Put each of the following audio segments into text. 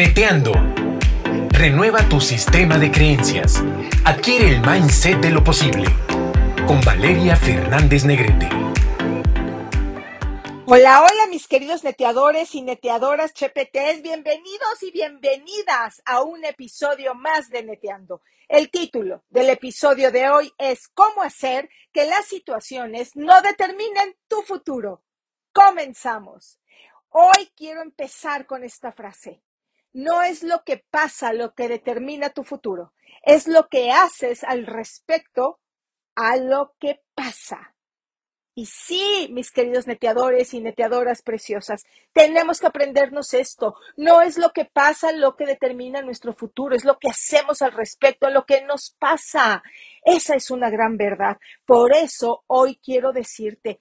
Neteando. Renueva tu sistema de creencias. Adquiere el mindset de lo posible. Con Valeria Fernández Negrete. Hola, hola mis queridos neteadores y neteadoras chepetes, bienvenidos y bienvenidas a un episodio más de Neteando. El título del episodio de hoy es ¿Cómo hacer que las situaciones no determinen tu futuro? Comenzamos. Hoy quiero empezar con esta frase. No es lo que pasa lo que determina tu futuro, es lo que haces al respecto a lo que pasa. Y sí, mis queridos neteadores y neteadoras preciosas, tenemos que aprendernos esto. No es lo que pasa lo que determina nuestro futuro, es lo que hacemos al respecto a lo que nos pasa. Esa es una gran verdad. Por eso hoy quiero decirte,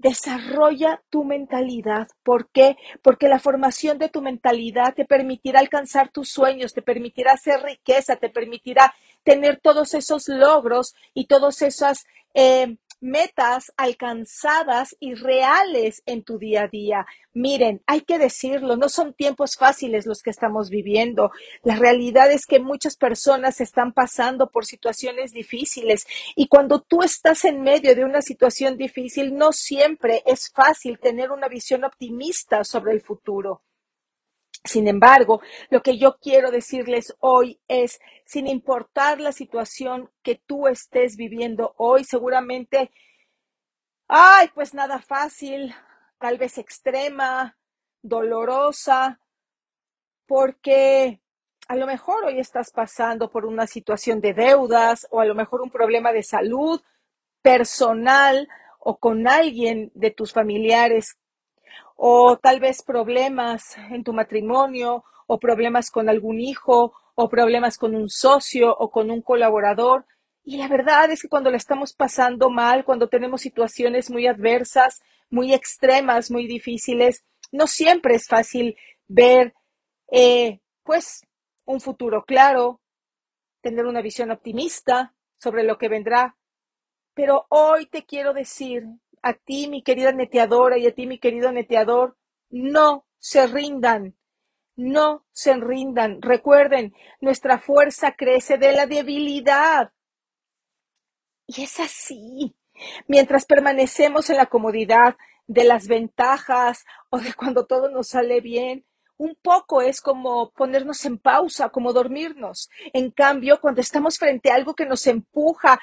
Desarrolla tu mentalidad. ¿Por qué? Porque la formación de tu mentalidad te permitirá alcanzar tus sueños, te permitirá hacer riqueza, te permitirá tener todos esos logros y todas esas eh, metas alcanzadas y reales en tu día a día. Miren, hay que decirlo, no son tiempos fáciles los que estamos viviendo. La realidad es que muchas personas están pasando por situaciones difíciles y cuando tú estás en medio de una situación difícil, no siempre es fácil tener una visión optimista sobre el futuro. Sin embargo, lo que yo quiero decirles hoy es, sin importar la situación que tú estés viviendo hoy, seguramente, ay, pues nada fácil, tal vez extrema, dolorosa, porque a lo mejor hoy estás pasando por una situación de deudas o a lo mejor un problema de salud personal o con alguien de tus familiares o tal vez problemas en tu matrimonio, o problemas con algún hijo, o problemas con un socio o con un colaborador. Y la verdad es que cuando la estamos pasando mal, cuando tenemos situaciones muy adversas, muy extremas, muy difíciles, no siempre es fácil ver, eh, pues, un futuro claro, tener una visión optimista sobre lo que vendrá. Pero hoy te quiero decir a ti, mi querida neteadora, y a ti, mi querido neteador, no se rindan, no se rindan. Recuerden, nuestra fuerza crece de la debilidad. Y es así. Mientras permanecemos en la comodidad de las ventajas o de cuando todo nos sale bien, un poco es como ponernos en pausa, como dormirnos. En cambio, cuando estamos frente a algo que nos empuja,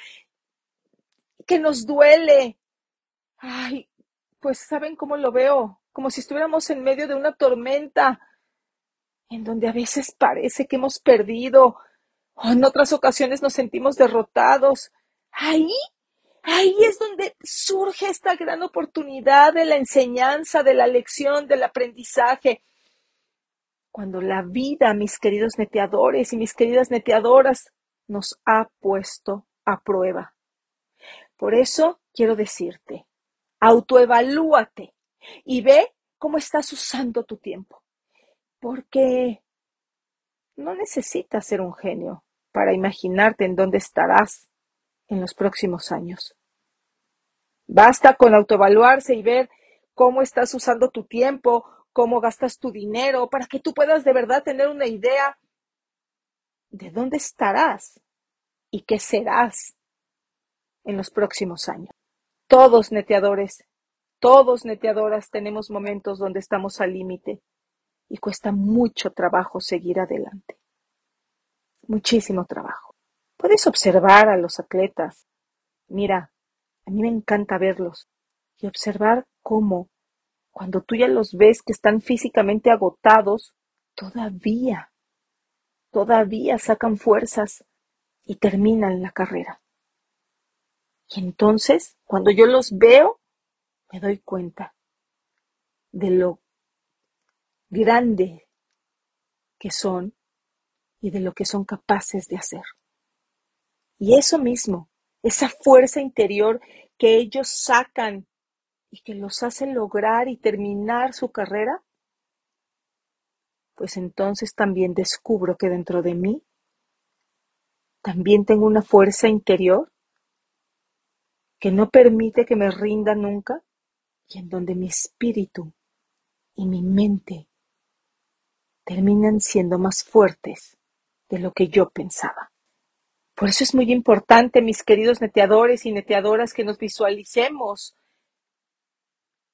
que nos duele, Ay, pues ¿saben cómo lo veo? Como si estuviéramos en medio de una tormenta, en donde a veces parece que hemos perdido, o en otras ocasiones nos sentimos derrotados. Ahí, ahí es donde surge esta gran oportunidad de la enseñanza, de la lección, del aprendizaje. Cuando la vida, mis queridos neteadores y mis queridas neteadoras, nos ha puesto a prueba. Por eso quiero decirte, Autoevalúate y ve cómo estás usando tu tiempo. Porque no necesitas ser un genio para imaginarte en dónde estarás en los próximos años. Basta con autoevaluarse y ver cómo estás usando tu tiempo, cómo gastas tu dinero, para que tú puedas de verdad tener una idea de dónde estarás y qué serás en los próximos años. Todos neteadores, todos neteadoras tenemos momentos donde estamos al límite y cuesta mucho trabajo seguir adelante. Muchísimo trabajo. Puedes observar a los atletas. Mira, a mí me encanta verlos y observar cómo, cuando tú ya los ves que están físicamente agotados, todavía, todavía sacan fuerzas y terminan la carrera. Y entonces, cuando yo los veo, me doy cuenta de lo grande que son y de lo que son capaces de hacer. Y eso mismo, esa fuerza interior que ellos sacan y que los hace lograr y terminar su carrera, pues entonces también descubro que dentro de mí también tengo una fuerza interior que no permite que me rinda nunca y en donde mi espíritu y mi mente terminan siendo más fuertes de lo que yo pensaba. Por eso es muy importante, mis queridos neteadores y neteadoras, que nos visualicemos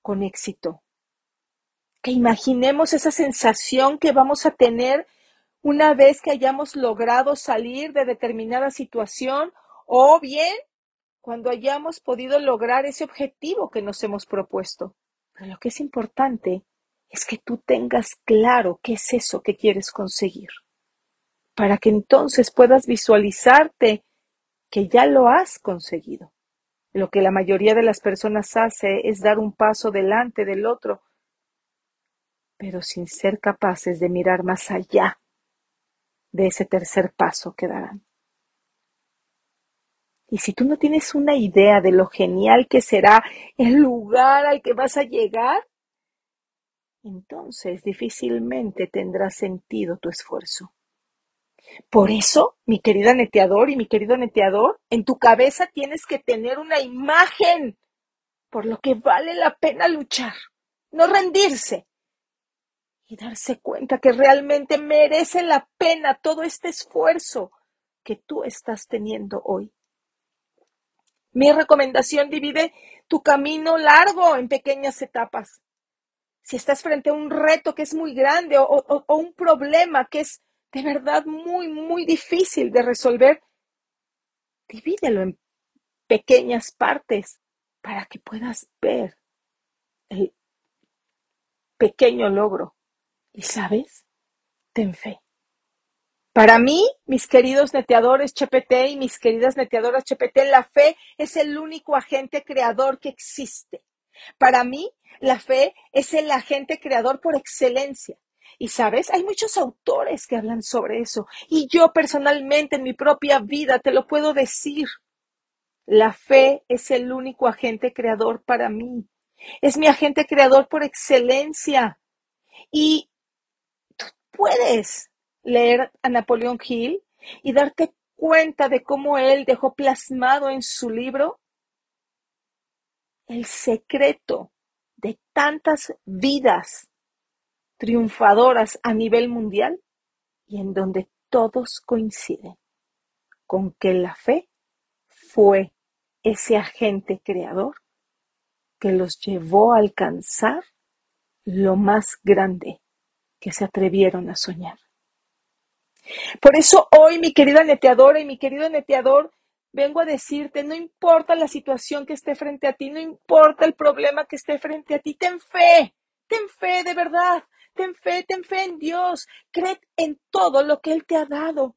con éxito, que imaginemos esa sensación que vamos a tener una vez que hayamos logrado salir de determinada situación o bien cuando hayamos podido lograr ese objetivo que nos hemos propuesto. Pero lo que es importante es que tú tengas claro qué es eso que quieres conseguir para que entonces puedas visualizarte que ya lo has conseguido. Lo que la mayoría de las personas hace es dar un paso delante del otro, pero sin ser capaces de mirar más allá de ese tercer paso que darán. Y si tú no tienes una idea de lo genial que será el lugar al que vas a llegar, entonces difícilmente tendrá sentido tu esfuerzo. Por eso, mi querida neteador y mi querido neteador, en tu cabeza tienes que tener una imagen por lo que vale la pena luchar, no rendirse y darse cuenta que realmente merece la pena todo este esfuerzo que tú estás teniendo hoy. Mi recomendación divide tu camino largo en pequeñas etapas. Si estás frente a un reto que es muy grande o, o un problema que es de verdad muy, muy difícil de resolver, divídelo en pequeñas partes para que puedas ver el pequeño logro. Y sabes, ten fe. Para mí, mis queridos neteadores CHPT y mis queridas neteadoras CHPT, la fe es el único agente creador que existe. Para mí, la fe es el agente creador por excelencia. Y sabes, hay muchos autores que hablan sobre eso. Y yo personalmente en mi propia vida te lo puedo decir. La fe es el único agente creador para mí. Es mi agente creador por excelencia. Y tú puedes leer a Napoleón Hill y darte cuenta de cómo él dejó plasmado en su libro el secreto de tantas vidas triunfadoras a nivel mundial y en donde todos coinciden con que la fe fue ese agente creador que los llevó a alcanzar lo más grande que se atrevieron a soñar. Por eso hoy, mi querida neteadora y mi querido neteador, vengo a decirte, no importa la situación que esté frente a ti, no importa el problema que esté frente a ti, ten fe, ten fe de verdad, Ten fe, ten fe en Dios. Cree en todo lo que Él te ha dado.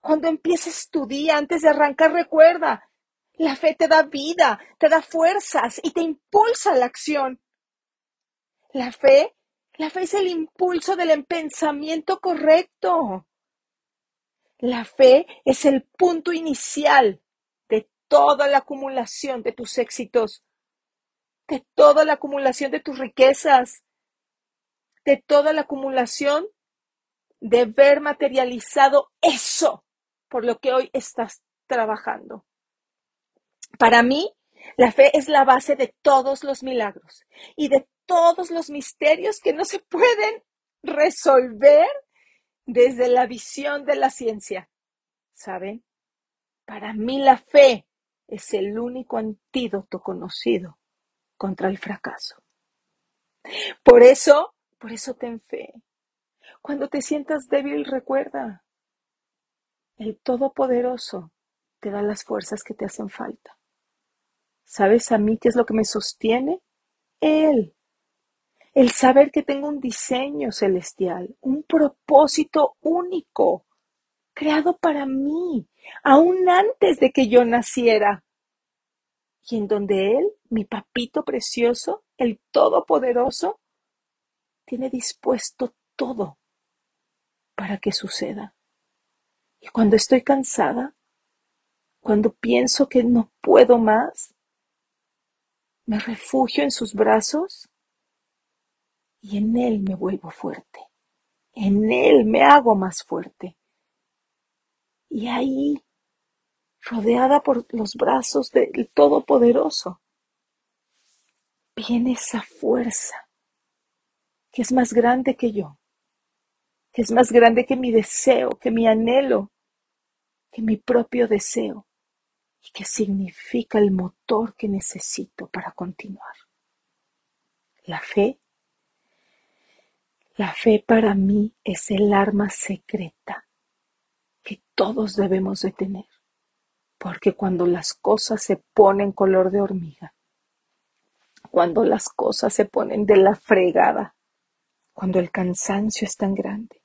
Cuando empieces tu día, antes de arrancar, recuerda, la fe te da vida, te da fuerzas y te impulsa a la acción. La fe, la fe es el impulso del pensamiento correcto. La fe es el punto inicial de toda la acumulación de tus éxitos, de toda la acumulación de tus riquezas, de toda la acumulación de ver materializado eso por lo que hoy estás trabajando. Para mí, la fe es la base de todos los milagros y de todos los misterios que no se pueden resolver desde la visión de la ciencia. ¿Saben? Para mí la fe es el único antídoto conocido contra el fracaso. Por eso por eso ten fe. Cuando te sientas débil, recuerda, el Todopoderoso te da las fuerzas que te hacen falta. ¿Sabes a mí qué es lo que me sostiene? Él. El saber que tengo un diseño celestial, un propósito único, creado para mí, aún antes de que yo naciera. Y en donde Él, mi papito precioso, el Todopoderoso, tiene dispuesto todo para que suceda. Y cuando estoy cansada, cuando pienso que no puedo más, me refugio en sus brazos y en Él me vuelvo fuerte. En Él me hago más fuerte. Y ahí, rodeada por los brazos del Todopoderoso, viene esa fuerza que es más grande que yo, que es más grande que mi deseo, que mi anhelo, que mi propio deseo y que significa el motor que necesito para continuar. La fe, la fe para mí es el arma secreta que todos debemos de tener, porque cuando las cosas se ponen color de hormiga, cuando las cosas se ponen de la fregada, cuando el cansancio es tan grande,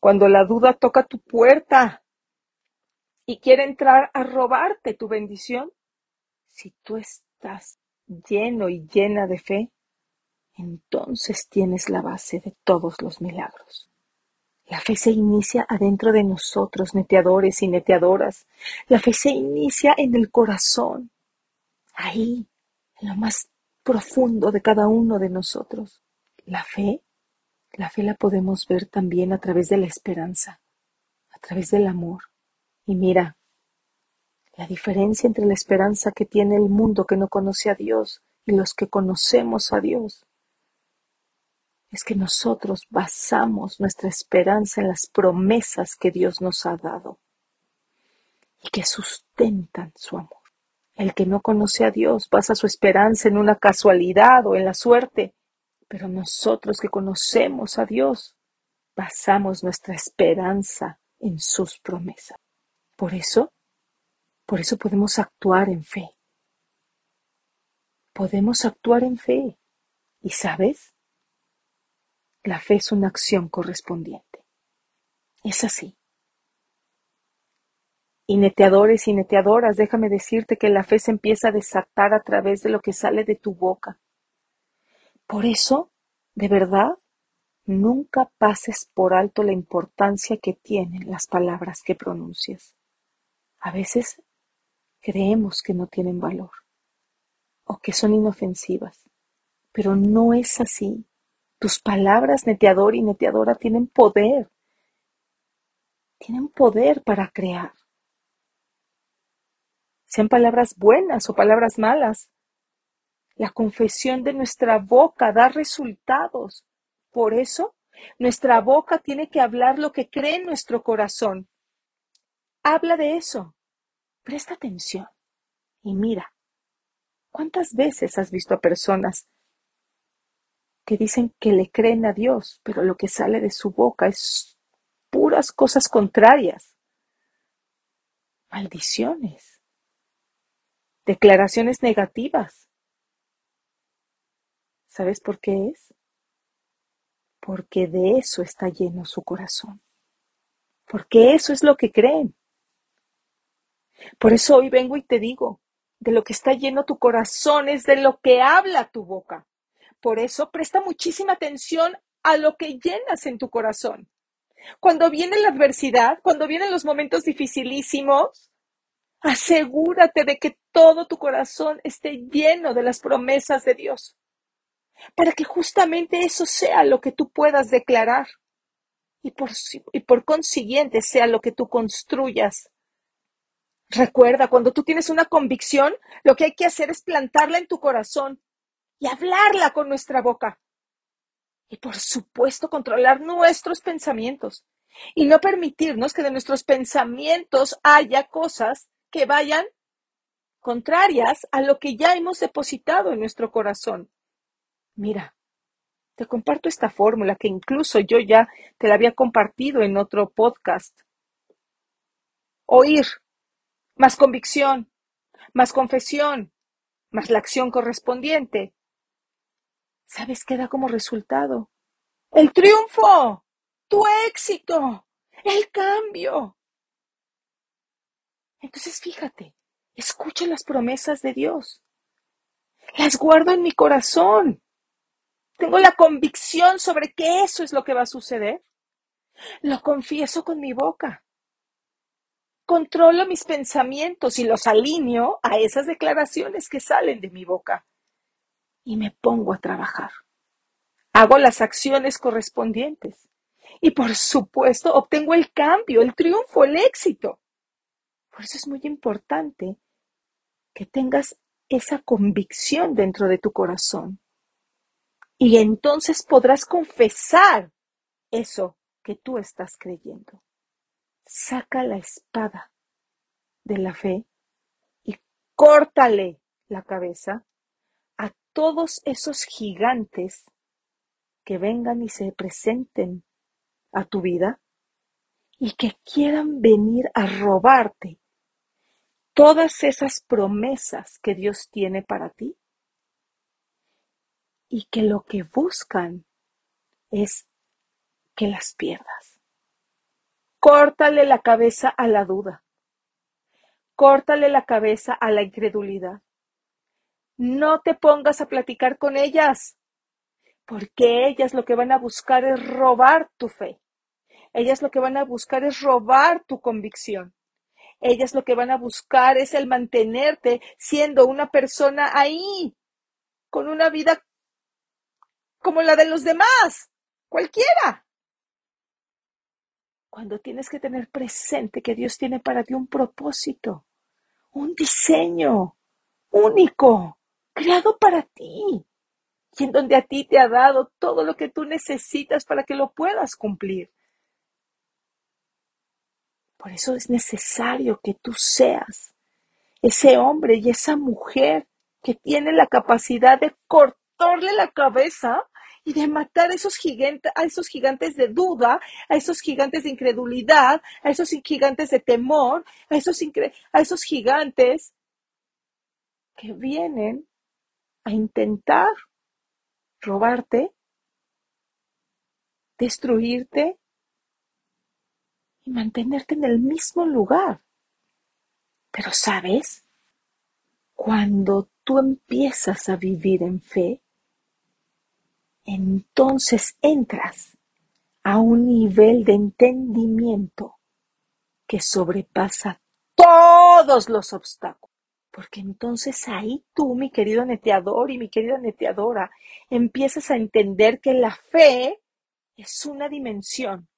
cuando la duda toca tu puerta y quiere entrar a robarte tu bendición, si tú estás lleno y llena de fe, entonces tienes la base de todos los milagros. La fe se inicia adentro de nosotros, neteadores y neteadoras. La fe se inicia en el corazón, ahí, en lo más profundo de cada uno de nosotros. La fe, la fe la podemos ver también a través de la esperanza, a través del amor. Y mira, la diferencia entre la esperanza que tiene el mundo que no conoce a Dios y los que conocemos a Dios es que nosotros basamos nuestra esperanza en las promesas que Dios nos ha dado y que sustentan su amor. El que no conoce a Dios basa su esperanza en una casualidad o en la suerte, pero nosotros que conocemos a Dios basamos nuestra esperanza en sus promesas. Por eso, por eso podemos actuar en fe. Podemos actuar en fe. ¿Y sabes? La fe es una acción correspondiente. Es así. Y neteadores y neteadoras, déjame decirte que la fe se empieza a desatar a través de lo que sale de tu boca. Por eso, de verdad, nunca pases por alto la importancia que tienen las palabras que pronuncias. A veces creemos que no tienen valor o que son inofensivas, pero no es así. Tus palabras, neteador y neteadora, tienen poder. Tienen poder para crear. Sean palabras buenas o palabras malas. La confesión de nuestra boca da resultados. Por eso, nuestra boca tiene que hablar lo que cree en nuestro corazón. Habla de eso. Presta atención. Y mira, ¿cuántas veces has visto a personas que dicen que le creen a Dios, pero lo que sale de su boca es puras cosas contrarias, maldiciones, declaraciones negativas. ¿Sabes por qué es? Porque de eso está lleno su corazón. Porque eso es lo que creen. Por eso hoy vengo y te digo, de lo que está lleno tu corazón es de lo que habla tu boca. Por eso presta muchísima atención a lo que llenas en tu corazón. Cuando viene la adversidad, cuando vienen los momentos dificilísimos, asegúrate de que todo tu corazón esté lleno de las promesas de Dios, para que justamente eso sea lo que tú puedas declarar y por, y por consiguiente sea lo que tú construyas. Recuerda, cuando tú tienes una convicción, lo que hay que hacer es plantarla en tu corazón y hablarla con nuestra boca. Y por supuesto controlar nuestros pensamientos y no permitirnos que de nuestros pensamientos haya cosas que vayan contrarias a lo que ya hemos depositado en nuestro corazón. Mira, te comparto esta fórmula que incluso yo ya te la había compartido en otro podcast. Oír, más convicción, más confesión, más la acción correspondiente, ¿Sabes qué da como resultado? El triunfo, tu éxito, el cambio. Entonces fíjate, escucha las promesas de Dios. Las guardo en mi corazón. Tengo la convicción sobre que eso es lo que va a suceder. Lo confieso con mi boca. Controlo mis pensamientos y los alineo a esas declaraciones que salen de mi boca y me pongo a trabajar. Hago las acciones correspondientes y por supuesto obtengo el cambio, el triunfo, el éxito. Por eso es muy importante que tengas esa convicción dentro de tu corazón. Y entonces podrás confesar eso que tú estás creyendo. Saca la espada de la fe y córtale la cabeza todos esos gigantes que vengan y se presenten a tu vida y que quieran venir a robarte todas esas promesas que Dios tiene para ti y que lo que buscan es que las pierdas. Córtale la cabeza a la duda. Córtale la cabeza a la incredulidad. No te pongas a platicar con ellas, porque ellas lo que van a buscar es robar tu fe. Ellas lo que van a buscar es robar tu convicción. Ellas lo que van a buscar es el mantenerte siendo una persona ahí, con una vida como la de los demás, cualquiera. Cuando tienes que tener presente que Dios tiene para ti un propósito, un diseño único, creado para ti, y en donde a ti te ha dado todo lo que tú necesitas para que lo puedas cumplir. Por eso es necesario que tú seas ese hombre y esa mujer que tiene la capacidad de cortarle la cabeza y de matar a esos gigantes, a esos gigantes de duda, a esos gigantes de incredulidad, a esos gigantes de temor, a esos, a esos gigantes que vienen a intentar robarte, destruirte y mantenerte en el mismo lugar. Pero sabes, cuando tú empiezas a vivir en fe, entonces entras a un nivel de entendimiento que sobrepasa todos los obstáculos. Porque entonces ahí tú, mi querido neteador y mi querida neteadora, empiezas a entender que la fe es una dimensión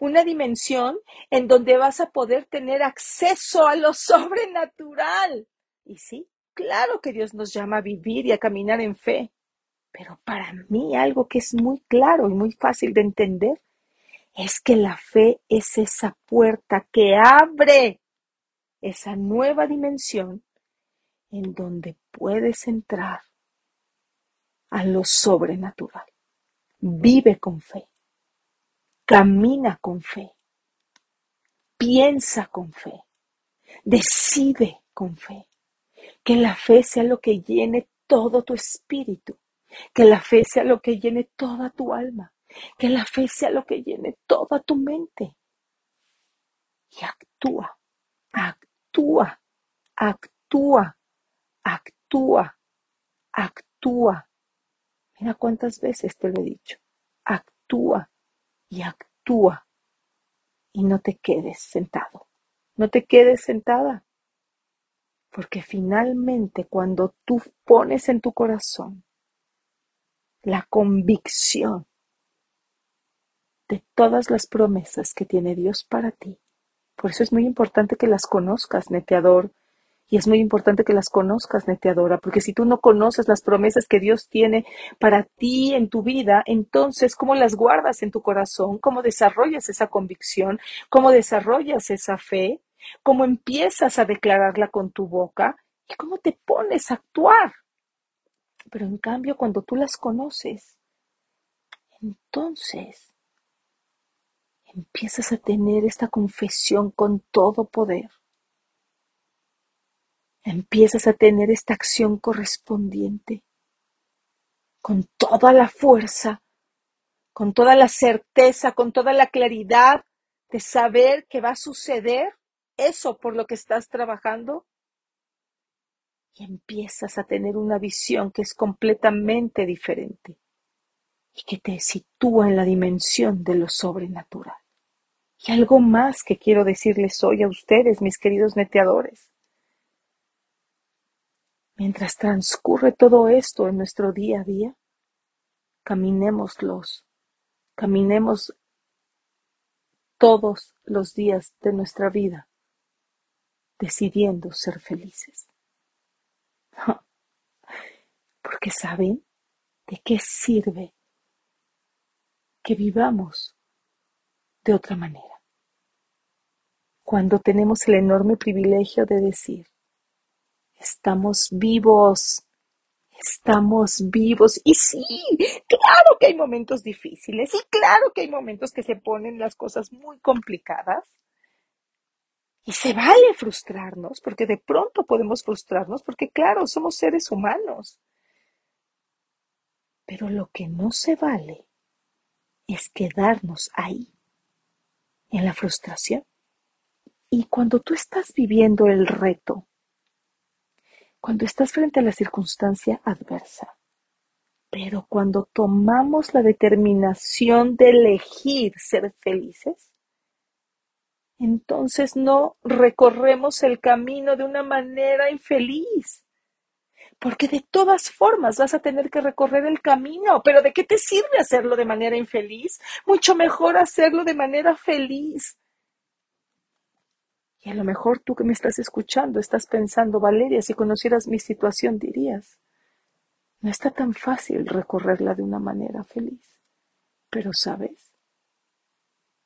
una dimensión en donde vas a poder tener acceso a lo sobrenatural. Y sí, claro que Dios nos llama a vivir y a caminar en fe, pero para mí algo que es muy claro y muy fácil de entender es que la fe es esa puerta que abre esa nueva dimensión en donde puedes entrar a lo sobrenatural. Vive con fe. Camina con fe. Piensa con fe. Decide con fe. Que la fe sea lo que llene todo tu espíritu. Que la fe sea lo que llene toda tu alma. Que la fe sea lo que llene toda tu mente. Y actúa, actúa, actúa, actúa, actúa. Mira cuántas veces te lo he dicho. Actúa y actúa y no te quedes sentado, no te quedes sentada, porque finalmente cuando tú pones en tu corazón la convicción de todas las promesas que tiene Dios para ti, por eso es muy importante que las conozcas, neteador, y es muy importante que las conozcas, neteadora, porque si tú no conoces las promesas que Dios tiene para ti en tu vida, entonces, ¿cómo las guardas en tu corazón? ¿Cómo desarrollas esa convicción? ¿Cómo desarrollas esa fe? ¿Cómo empiezas a declararla con tu boca? ¿Y cómo te pones a actuar? Pero en cambio, cuando tú las conoces, entonces empiezas a tener esta confesión con todo poder empiezas a tener esta acción correspondiente con toda la fuerza, con toda la certeza, con toda la claridad de saber que va a suceder eso por lo que estás trabajando. Y empiezas a tener una visión que es completamente diferente y que te sitúa en la dimensión de lo sobrenatural. Y algo más que quiero decirles hoy a ustedes, mis queridos neteadores. Mientras transcurre todo esto en nuestro día a día, caminémoslos, caminemos todos los días de nuestra vida decidiendo ser felices. Porque saben de qué sirve que vivamos de otra manera. Cuando tenemos el enorme privilegio de decir, estamos vivos, estamos vivos. Y sí, claro que hay momentos difíciles y claro que hay momentos que se ponen las cosas muy complicadas. Y se vale frustrarnos, porque de pronto podemos frustrarnos, porque claro, somos seres humanos. Pero lo que no se vale es quedarnos ahí, en la frustración. Y cuando tú estás viviendo el reto, cuando estás frente a la circunstancia adversa, pero cuando tomamos la determinación de elegir ser felices, entonces no recorremos el camino de una manera infeliz. Porque de todas formas vas a tener que recorrer el camino. Pero ¿de qué te sirve hacerlo de manera infeliz? Mucho mejor hacerlo de manera feliz. Y a lo mejor tú que me estás escuchando estás pensando, Valeria, si conocieras mi situación dirías, no está tan fácil recorrerla de una manera feliz. Pero sabes,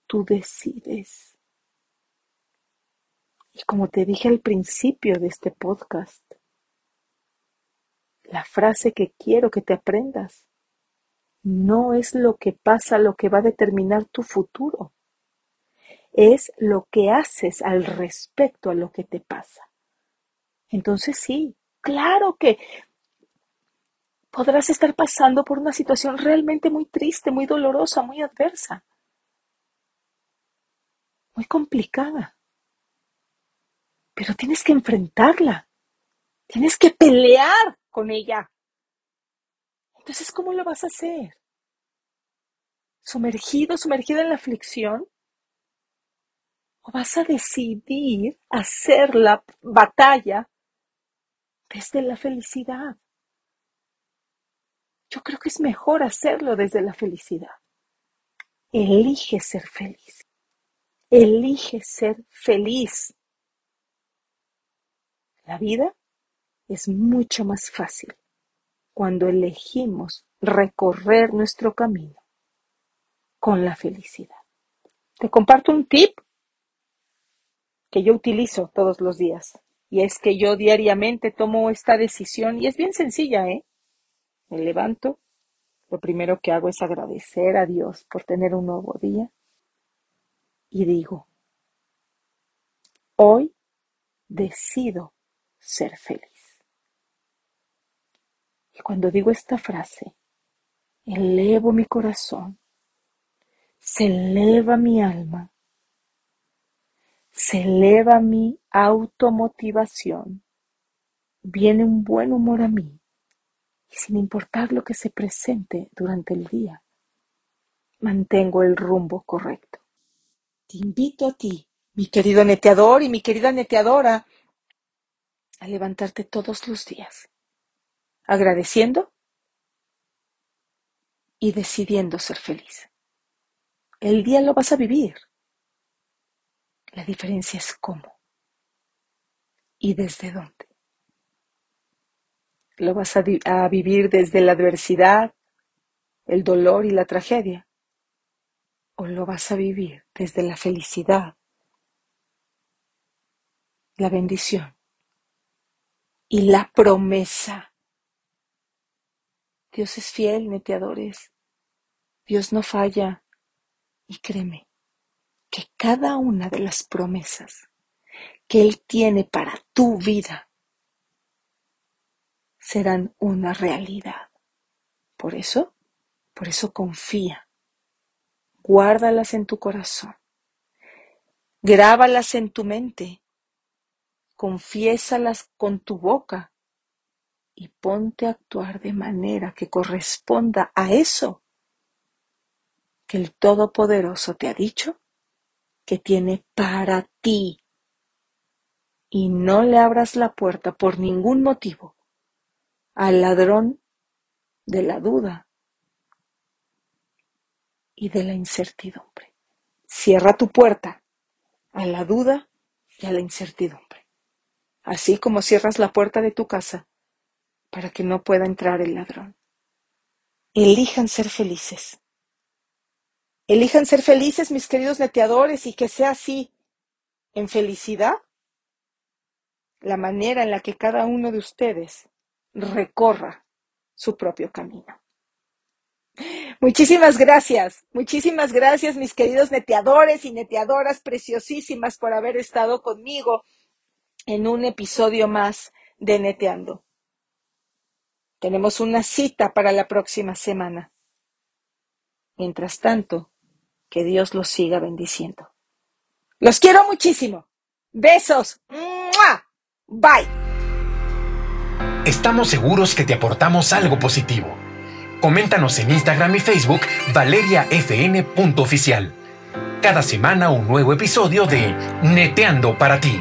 tú decides. Y como te dije al principio de este podcast, la frase que quiero que te aprendas, no es lo que pasa lo que va a determinar tu futuro, es lo que haces al respecto a lo que te pasa. Entonces sí, claro que podrás estar pasando por una situación realmente muy triste, muy dolorosa, muy adversa, muy complicada pero tienes que enfrentarla, tienes que pelear con ella. Entonces, ¿cómo lo vas a hacer? ¿Sumergido, sumergida en la aflicción? ¿O vas a decidir hacer la batalla desde la felicidad? Yo creo que es mejor hacerlo desde la felicidad. Elige ser feliz. Elige ser feliz. La vida es mucho más fácil cuando elegimos recorrer nuestro camino con la felicidad. Te comparto un tip que yo utilizo todos los días y es que yo diariamente tomo esta decisión y es bien sencilla, ¿eh? Me levanto, lo primero que hago es agradecer a Dios por tener un nuevo día y digo, hoy decido ser feliz. Y cuando digo esta frase, elevo mi corazón, se eleva mi alma, se eleva mi automotivación, viene un buen humor a mí y sin importar lo que se presente durante el día, mantengo el rumbo correcto. Te invito a ti, mi querido neteador y mi querida neteadora, a levantarte todos los días, agradeciendo y decidiendo ser feliz. El día lo vas a vivir. La diferencia es cómo y desde dónde. Lo vas a, vivir desde la adversidad, el dolor y la tragedia. O lo vas a vivir desde la felicidad, la bendición y la promesa. Dios es fiel, neteadores. Dios no falla. Y créeme que cada una de las promesas que Él tiene para tu vida serán una realidad. Por eso, por eso confía. Guárdalas en tu corazón. Grábalas en tu mente confiésalas con tu boca y ponte a actuar de manera que corresponda a eso que el Todopoderoso te ha dicho que tiene para ti. Y no le abras la puerta por ningún motivo al ladrón de la duda y de la incertidumbre. Cierra tu puerta a la duda y a la incertidumbre así como cierras la puerta de tu casa para que no pueda entrar el ladrón. Elijan ser felices. Elijan ser felices, mis queridos neteadores, y que sea así, en felicidad, la manera en la que cada uno de ustedes recorra su propio camino. Muchísimas gracias, muchísimas gracias mis queridos neteadores y neteadoras preciosísimas por haber estado conmigo en un episodio más de Neteando. Tenemos una cita para la próxima semana. Mientras tanto, que Dios los siga bendiciendo. Los quiero muchísimo. Besos. Bye. Estamos seguros que te aportamos algo positivo. Coméntanos en Instagram y Facebook valeriafn.oficial. Cada semana un nuevo episodio de Neteando para ti.